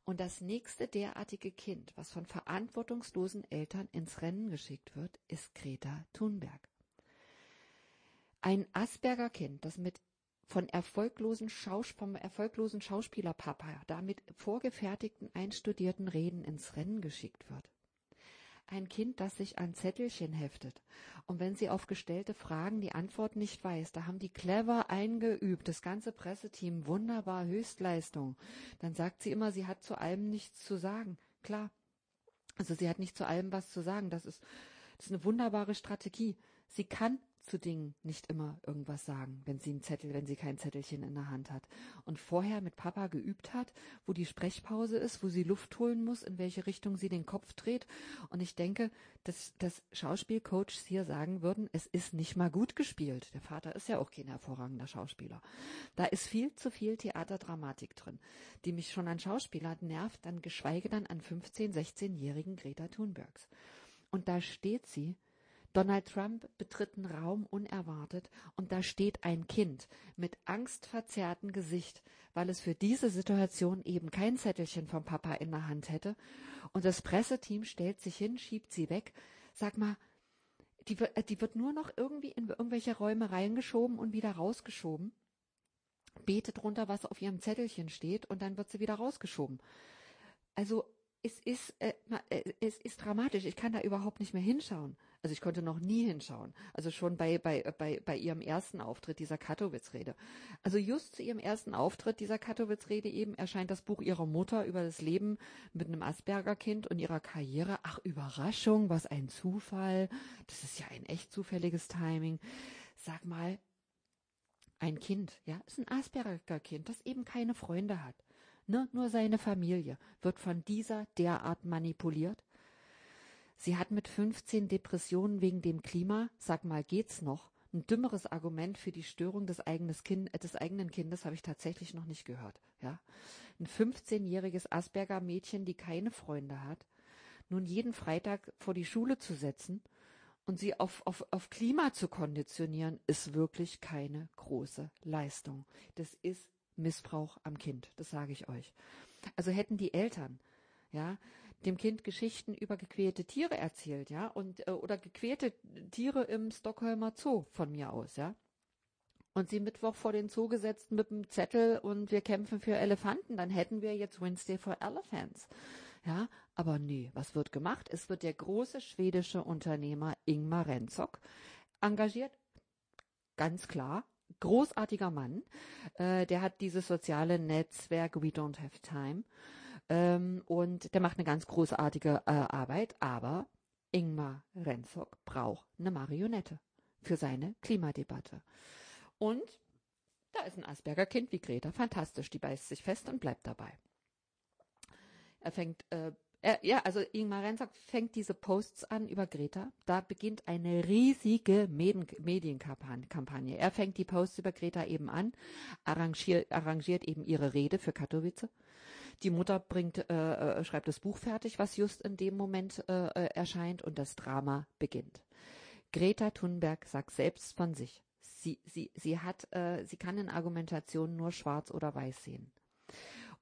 Und das nächste derartige Kind, was von verantwortungslosen Eltern ins Rennen geschickt wird, ist Greta Thunberg. Ein Asperger-Kind, das mit von erfolglosen Schaus vom erfolglosen Schauspielerpapa damit vorgefertigten einstudierten Reden ins Rennen geschickt wird ein Kind, das sich an Zettelchen heftet. Und wenn sie auf gestellte Fragen die Antwort nicht weiß, da haben die clever eingeübt, das ganze Presseteam, wunderbar, Höchstleistung. Dann sagt sie immer, sie hat zu allem nichts zu sagen. Klar. Also sie hat nicht zu allem was zu sagen. Das ist Das ist eine wunderbare Strategie. Sie kann zu Dingen nicht immer irgendwas sagen, wenn sie einen Zettel, wenn sie kein Zettelchen in der Hand hat. Und vorher mit Papa geübt hat, wo die Sprechpause ist, wo sie Luft holen muss, in welche Richtung sie den Kopf dreht. Und ich denke, dass, dass Schauspielcoaches hier sagen würden, es ist nicht mal gut gespielt. Der Vater ist ja auch kein hervorragender Schauspieler. Da ist viel zu viel Theaterdramatik drin, die mich schon an Schauspieler nervt, dann geschweige dann an 15-, 16-jährigen Greta Thunbergs. Und da steht sie Donald Trump betritt einen Raum unerwartet und da steht ein Kind mit angstverzerrtem Gesicht, weil es für diese Situation eben kein Zettelchen vom Papa in der Hand hätte. Und das Presseteam stellt sich hin, schiebt sie weg. Sag mal, die, äh, die wird nur noch irgendwie in irgendwelche Räume reingeschoben und wieder rausgeschoben. Betet runter, was auf ihrem Zettelchen steht und dann wird sie wieder rausgeschoben. Also es ist, äh, äh, es ist dramatisch. Ich kann da überhaupt nicht mehr hinschauen. Also ich konnte noch nie hinschauen. Also schon bei, bei, bei, bei ihrem ersten Auftritt dieser Katowice-Rede. Also just zu ihrem ersten Auftritt dieser Katowice-Rede eben erscheint das Buch ihrer Mutter über das Leben mit einem Asperger-Kind und ihrer Karriere. Ach, Überraschung, was ein Zufall. Das ist ja ein echt zufälliges Timing. Sag mal, ein Kind, ja, ist ein Asperger-Kind, das eben keine Freunde hat. Ne, nur seine Familie wird von dieser derart manipuliert. Sie hat mit 15 Depressionen wegen dem Klima, sag mal, geht's noch? Ein dümmeres Argument für die Störung des, kind, des eigenen Kindes habe ich tatsächlich noch nicht gehört. Ja, ein 15-jähriges Asperger-Mädchen, die keine Freunde hat, nun jeden Freitag vor die Schule zu setzen und sie auf, auf, auf Klima zu konditionieren, ist wirklich keine große Leistung. Das ist Missbrauch am Kind, das sage ich euch. Also hätten die Eltern, ja, dem Kind Geschichten über gequälte Tiere erzählt, ja, und äh, oder gequälte Tiere im Stockholmer Zoo von mir aus, ja. Und sie Mittwoch vor den Zoo gesetzt mit einem Zettel und wir kämpfen für Elefanten, dann hätten wir jetzt Wednesday for Elephants. Ja, aber nee, was wird gemacht? Es wird der große schwedische Unternehmer Ingmar Renzock engagiert, ganz klar, großartiger Mann. Äh, der hat dieses soziale Netzwerk We Don't Have Time. Ähm, und der macht eine ganz großartige äh, Arbeit, aber Ingmar Renzock braucht eine Marionette für seine Klimadebatte. Und da ist ein Asperger-Kind wie Greta fantastisch. Die beißt sich fest und bleibt dabei. Er fängt äh, er, ja, also Ingmar Renzock fängt diese Posts an über Greta. Da beginnt eine riesige Medien Medienkampagne. Er fängt die Posts über Greta eben an, arrangiert, arrangiert eben ihre Rede für Katowice. Die Mutter bringt, äh, äh, schreibt das Buch fertig, was just in dem Moment äh, äh, erscheint und das Drama beginnt. Greta Thunberg sagt selbst von sich, sie, sie, sie hat, äh, sie kann in Argumentationen nur schwarz oder weiß sehen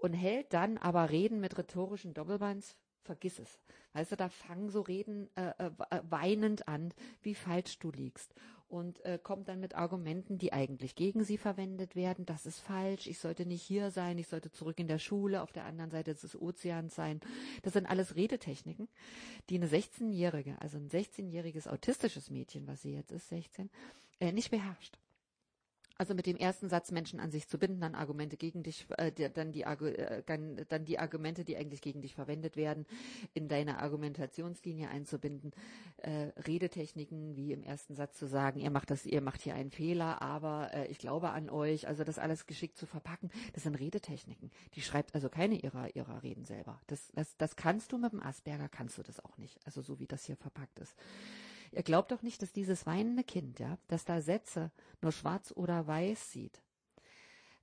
und hält dann aber Reden mit rhetorischen Doppelbands vergiss es. Weißt du, da fangen so Reden äh, äh, weinend an, wie falsch du liegst. Und äh, kommt dann mit Argumenten, die eigentlich gegen sie verwendet werden. Das ist falsch, ich sollte nicht hier sein, ich sollte zurück in der Schule, auf der anderen Seite des Ozeans sein. Das sind alles Redetechniken, die eine 16-Jährige, also ein 16-jähriges autistisches Mädchen, was sie jetzt ist, 16, äh, nicht beherrscht. Also mit dem ersten Satz Menschen an sich zu binden, dann Argumente gegen dich, äh, dann, die, äh, dann die Argumente, die eigentlich gegen dich verwendet werden, in deine Argumentationslinie einzubinden, äh, Redetechniken, wie im ersten Satz zu sagen, ihr macht das, ihr macht hier einen Fehler, aber äh, ich glaube an euch, also das alles geschickt zu verpacken, das sind Redetechniken. Die schreibt also keine ihrer ihrer Reden selber. Das, das, das kannst du mit dem Asperger, kannst du das auch nicht. Also so wie das hier verpackt ist. Ihr glaubt doch nicht, dass dieses weinende Kind, ja, dass da Sätze nur schwarz oder weiß sieht.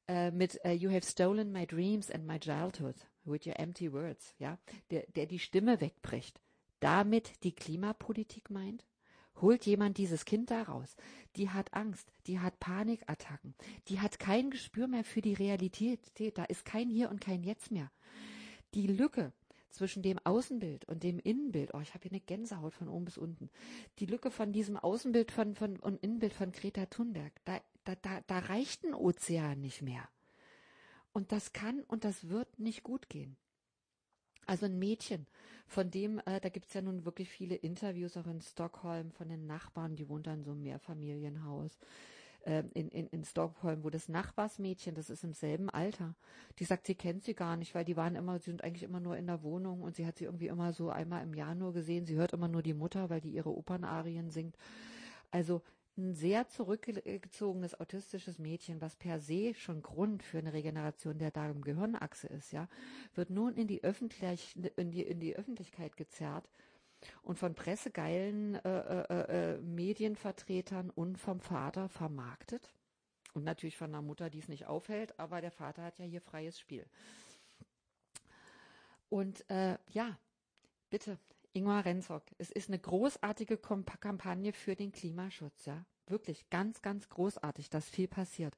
Äh, mit uh, You have stolen my dreams and my childhood with your empty words, ja, der, der die Stimme wegbricht. Damit die Klimapolitik meint? Holt jemand dieses Kind da raus? Die hat Angst, die hat Panikattacken, die hat kein Gespür mehr für die Realität. Da ist kein Hier und kein Jetzt mehr. Die Lücke zwischen dem Außenbild und dem Innenbild, oh, ich habe hier eine Gänsehaut von oben bis unten, die Lücke von diesem Außenbild von, von und Innenbild von Greta Thunberg, da, da, da, da reicht ein Ozean nicht mehr. Und das kann und das wird nicht gut gehen. Also ein Mädchen, von dem, äh, da gibt's ja nun wirklich viele Interviews auch in Stockholm von den Nachbarn, die wohnt da in so einem Mehrfamilienhaus. Äh, in, in, in Stockholm, wo das Nachbarsmädchen, das ist im selben Alter, die sagt, sie kennt sie gar nicht, weil die waren immer, sie sind eigentlich immer nur in der Wohnung und sie hat sie irgendwie immer so einmal im Jahr nur gesehen. Sie hört immer nur die Mutter, weil die ihre Opernarien singt. Also ein sehr zurückgezogenes autistisches Mädchen, was per se schon Grund für eine Regeneration der Darm-Gehirnachse ist, ja, wird nun in die, Öffentlich in die, in die Öffentlichkeit gezerrt und von pressegeilen äh, äh, äh, Medienvertretern und vom Vater vermarktet. Und natürlich von der Mutter, die es nicht aufhält, aber der Vater hat ja hier freies Spiel. Und äh, ja, bitte, Ingmar Renzock, es ist eine großartige Kampagne für den Klimaschutz, ja. Wirklich ganz, ganz großartig, dass viel passiert.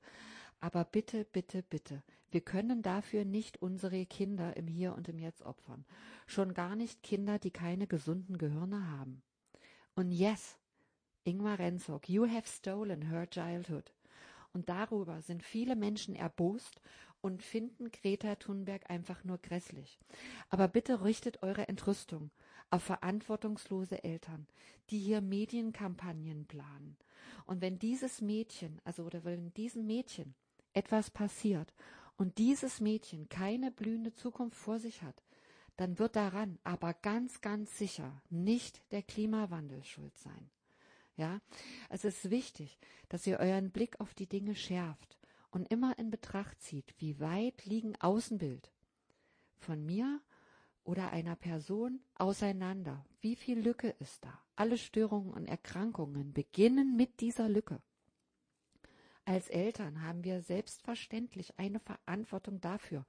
Aber bitte, bitte, bitte, wir können dafür nicht unsere Kinder im Hier und im Jetzt opfern. Schon gar nicht Kinder, die keine gesunden Gehirne haben. Und yes, Ingmar Renzock, you have stolen her childhood. Und darüber sind viele Menschen erbost und finden Greta Thunberg einfach nur grässlich. Aber bitte richtet eure Entrüstung auf verantwortungslose Eltern, die hier Medienkampagnen planen. Und wenn dieses Mädchen, also oder wenn diesem Mädchen etwas passiert und dieses Mädchen keine blühende Zukunft vor sich hat, dann wird daran aber ganz, ganz sicher nicht der Klimawandel schuld sein. Ja, es ist wichtig, dass ihr euren Blick auf die Dinge schärft und immer in Betracht zieht, wie weit liegen Außenbild von mir oder einer Person auseinander? Wie viel Lücke ist da? Alle Störungen und Erkrankungen beginnen mit dieser Lücke. Als Eltern haben wir selbstverständlich eine Verantwortung dafür,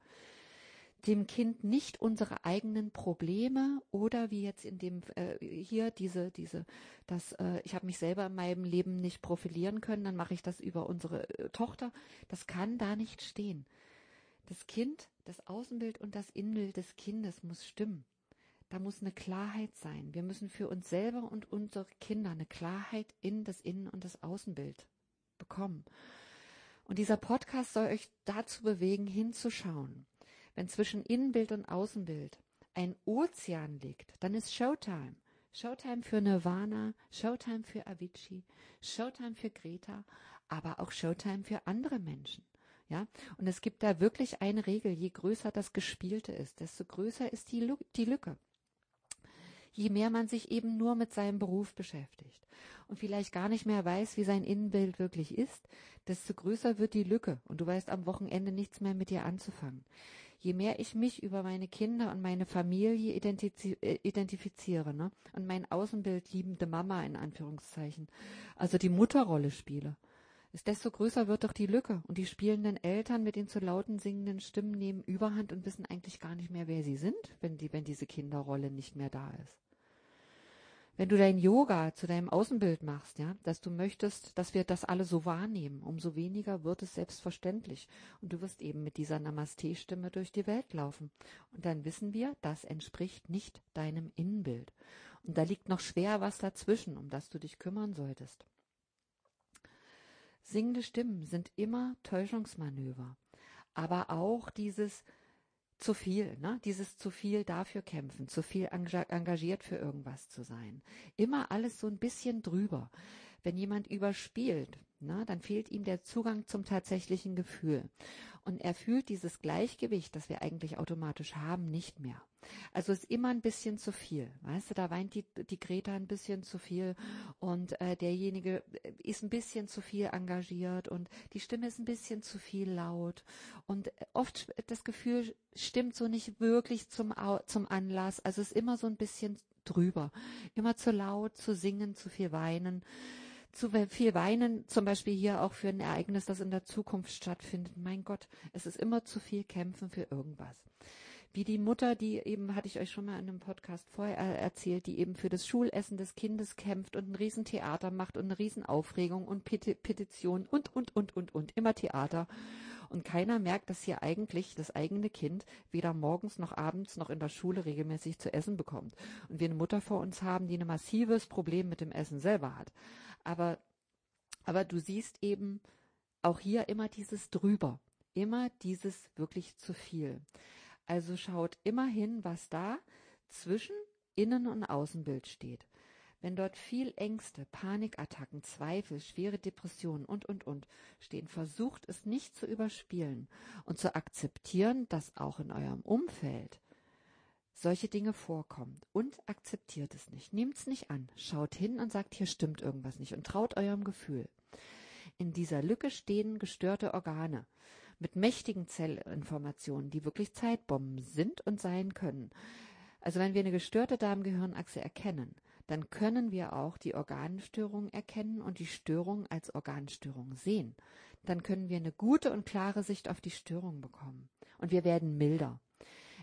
dem Kind nicht unsere eigenen Probleme oder wie jetzt in dem äh, hier diese diese das äh, ich habe mich selber in meinem Leben nicht profilieren können, dann mache ich das über unsere äh, Tochter. Das kann da nicht stehen. Das Kind, das Außenbild und das Innenbild des Kindes muss stimmen. Da muss eine Klarheit sein. Wir müssen für uns selber und unsere Kinder eine Klarheit in das Innen- und das Außenbild bekommen. Und dieser Podcast soll euch dazu bewegen, hinzuschauen. Wenn zwischen Innenbild und Außenbild ein Ozean liegt, dann ist Showtime. Showtime für Nirvana, Showtime für Avicii, Showtime für Greta, aber auch Showtime für andere Menschen. Ja, und es gibt da wirklich eine Regel, je größer das Gespielte ist, desto größer ist die, die Lücke. Je mehr man sich eben nur mit seinem Beruf beschäftigt und vielleicht gar nicht mehr weiß, wie sein Innenbild wirklich ist, desto größer wird die Lücke und du weißt am Wochenende nichts mehr mit dir anzufangen. Je mehr ich mich über meine Kinder und meine Familie äh, identifiziere ne, und mein Außenbild liebende Mama in Anführungszeichen, also die Mutterrolle spiele, ist desto größer wird doch die Lücke und die spielenden Eltern mit den zu lauten singenden Stimmen nehmen Überhand und wissen eigentlich gar nicht mehr, wer sie sind, wenn die, wenn diese Kinderrolle nicht mehr da ist. Wenn du dein Yoga zu deinem Außenbild machst, ja, dass du möchtest, dass wir das alle so wahrnehmen, umso weniger wird es selbstverständlich. Und du wirst eben mit dieser Namaste-Stimme durch die Welt laufen. Und dann wissen wir, das entspricht nicht deinem Innenbild. Und da liegt noch schwer was dazwischen, um das du dich kümmern solltest. Singende Stimmen sind immer Täuschungsmanöver, aber auch dieses zu viel, ne? Dieses zu viel dafür kämpfen, zu viel engagiert für irgendwas zu sein. Immer alles so ein bisschen drüber. Wenn jemand überspielt, ne, dann fehlt ihm der Zugang zum tatsächlichen Gefühl. Und er fühlt dieses Gleichgewicht, das wir eigentlich automatisch haben, nicht mehr. Also ist immer ein bisschen zu viel. Weißt du, da weint die, die Greta ein bisschen zu viel und äh, derjenige ist ein bisschen zu viel engagiert und die Stimme ist ein bisschen zu viel laut und oft das Gefühl stimmt so nicht wirklich zum, zum Anlass. Also ist immer so ein bisschen drüber. Immer zu laut, zu singen, zu viel weinen zu viel weinen, zum Beispiel hier auch für ein Ereignis, das in der Zukunft stattfindet. Mein Gott, es ist immer zu viel Kämpfen für irgendwas. Wie die Mutter, die eben, hatte ich euch schon mal in einem Podcast vorher erzählt, die eben für das Schulessen des Kindes kämpft und ein Riesentheater macht und eine Riesenaufregung und Petition und, und, und, und, und, immer Theater. Und keiner merkt, dass hier eigentlich das eigene Kind weder morgens noch abends noch in der Schule regelmäßig zu essen bekommt. Und wir eine Mutter vor uns haben, die ein massives Problem mit dem Essen selber hat. Aber, aber du siehst eben auch hier immer dieses drüber, immer dieses wirklich zu viel. Also schaut immer hin, was da zwischen Innen- und Außenbild steht. wenn dort viel Ängste, Panikattacken, Zweifel, schwere Depressionen und, und, und stehen, versucht es nicht zu überspielen und zu akzeptieren, dass auch in eurem Umfeld solche Dinge vorkommen und akzeptiert es nicht. Nehmt es nicht an, schaut hin und sagt, hier stimmt irgendwas nicht und traut eurem Gefühl. In dieser Lücke stehen gestörte Organe mit mächtigen Zellinformationen, die wirklich Zeitbomben sind und sein können. Also wenn wir eine gestörte Darmgehirnachse erkennen, dann können wir auch die Organstörung erkennen und die Störung als Organstörung sehen. Dann können wir eine gute und klare Sicht auf die Störung bekommen. Und wir werden milder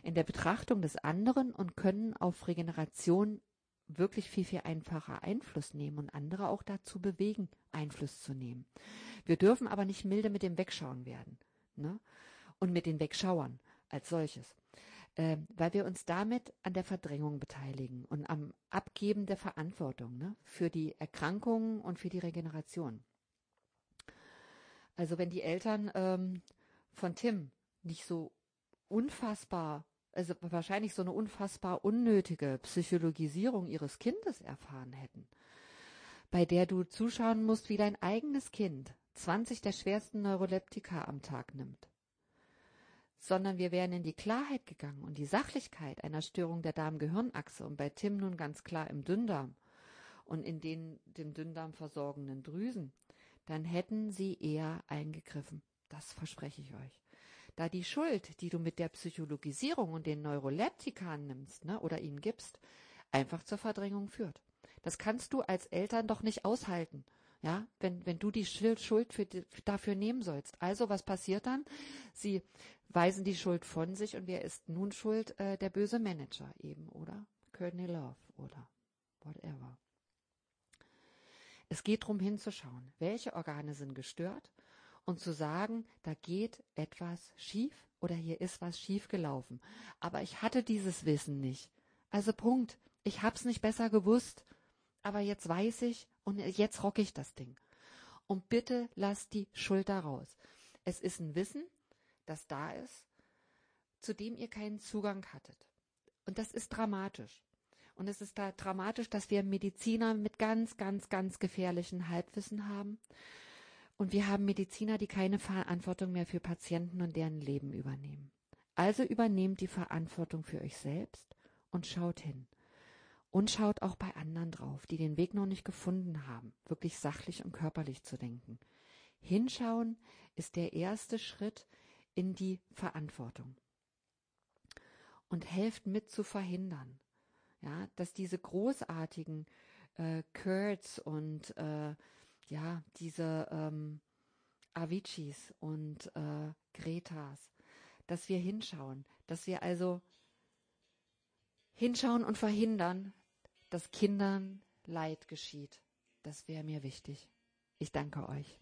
in der Betrachtung des anderen und können auf Regeneration wirklich viel, viel einfacher Einfluss nehmen und andere auch dazu bewegen, Einfluss zu nehmen. Wir dürfen aber nicht milde mit dem Wegschauen werden ne? und mit den Wegschauern als solches, äh, weil wir uns damit an der Verdrängung beteiligen und am Abgeben der Verantwortung ne? für die Erkrankungen und für die Regeneration. Also wenn die Eltern ähm, von Tim nicht so unfassbar also wahrscheinlich so eine unfassbar unnötige Psychologisierung ihres Kindes erfahren hätten, bei der du zuschauen musst, wie dein eigenes Kind 20 der schwersten Neuroleptika am Tag nimmt. Sondern wir wären in die Klarheit gegangen und die Sachlichkeit einer Störung der Darm-Gehirnachse und bei Tim nun ganz klar im Dünndarm und in den dem Dünndarm versorgenden Drüsen, dann hätten sie eher eingegriffen. Das verspreche ich euch da die Schuld, die du mit der Psychologisierung und den Neuroleptika nimmst ne, oder ihnen gibst, einfach zur Verdrängung führt. Das kannst du als Eltern doch nicht aushalten, ja, wenn, wenn du die Schuld für, dafür nehmen sollst. Also was passiert dann? Sie weisen die Schuld von sich und wer ist nun schuld? Äh, der böse Manager eben, oder? Courtney Love oder whatever. Es geht darum hinzuschauen, welche Organe sind gestört und zu sagen, da geht etwas schief oder hier ist was schief gelaufen. Aber ich hatte dieses Wissen nicht. Also Punkt. Ich hab's nicht besser gewusst. Aber jetzt weiß ich und jetzt rock ich das Ding. Und bitte lasst die Schuld da raus. Es ist ein Wissen, das da ist, zu dem ihr keinen Zugang hattet. Und das ist dramatisch. Und es ist da dramatisch, dass wir Mediziner mit ganz, ganz, ganz gefährlichen Halbwissen haben und wir haben Mediziner, die keine Verantwortung mehr für Patienten und deren Leben übernehmen. Also übernehmt die Verantwortung für euch selbst und schaut hin. Und schaut auch bei anderen drauf, die den Weg noch nicht gefunden haben, wirklich sachlich und körperlich zu denken. Hinschauen ist der erste Schritt in die Verantwortung. Und helft mit zu verhindern, ja, dass diese großartigen äh, Kurds und äh, ja, diese ähm, Aviciis und äh, Gretas, dass wir hinschauen, dass wir also hinschauen und verhindern, dass Kindern Leid geschieht. Das wäre mir wichtig. Ich danke euch.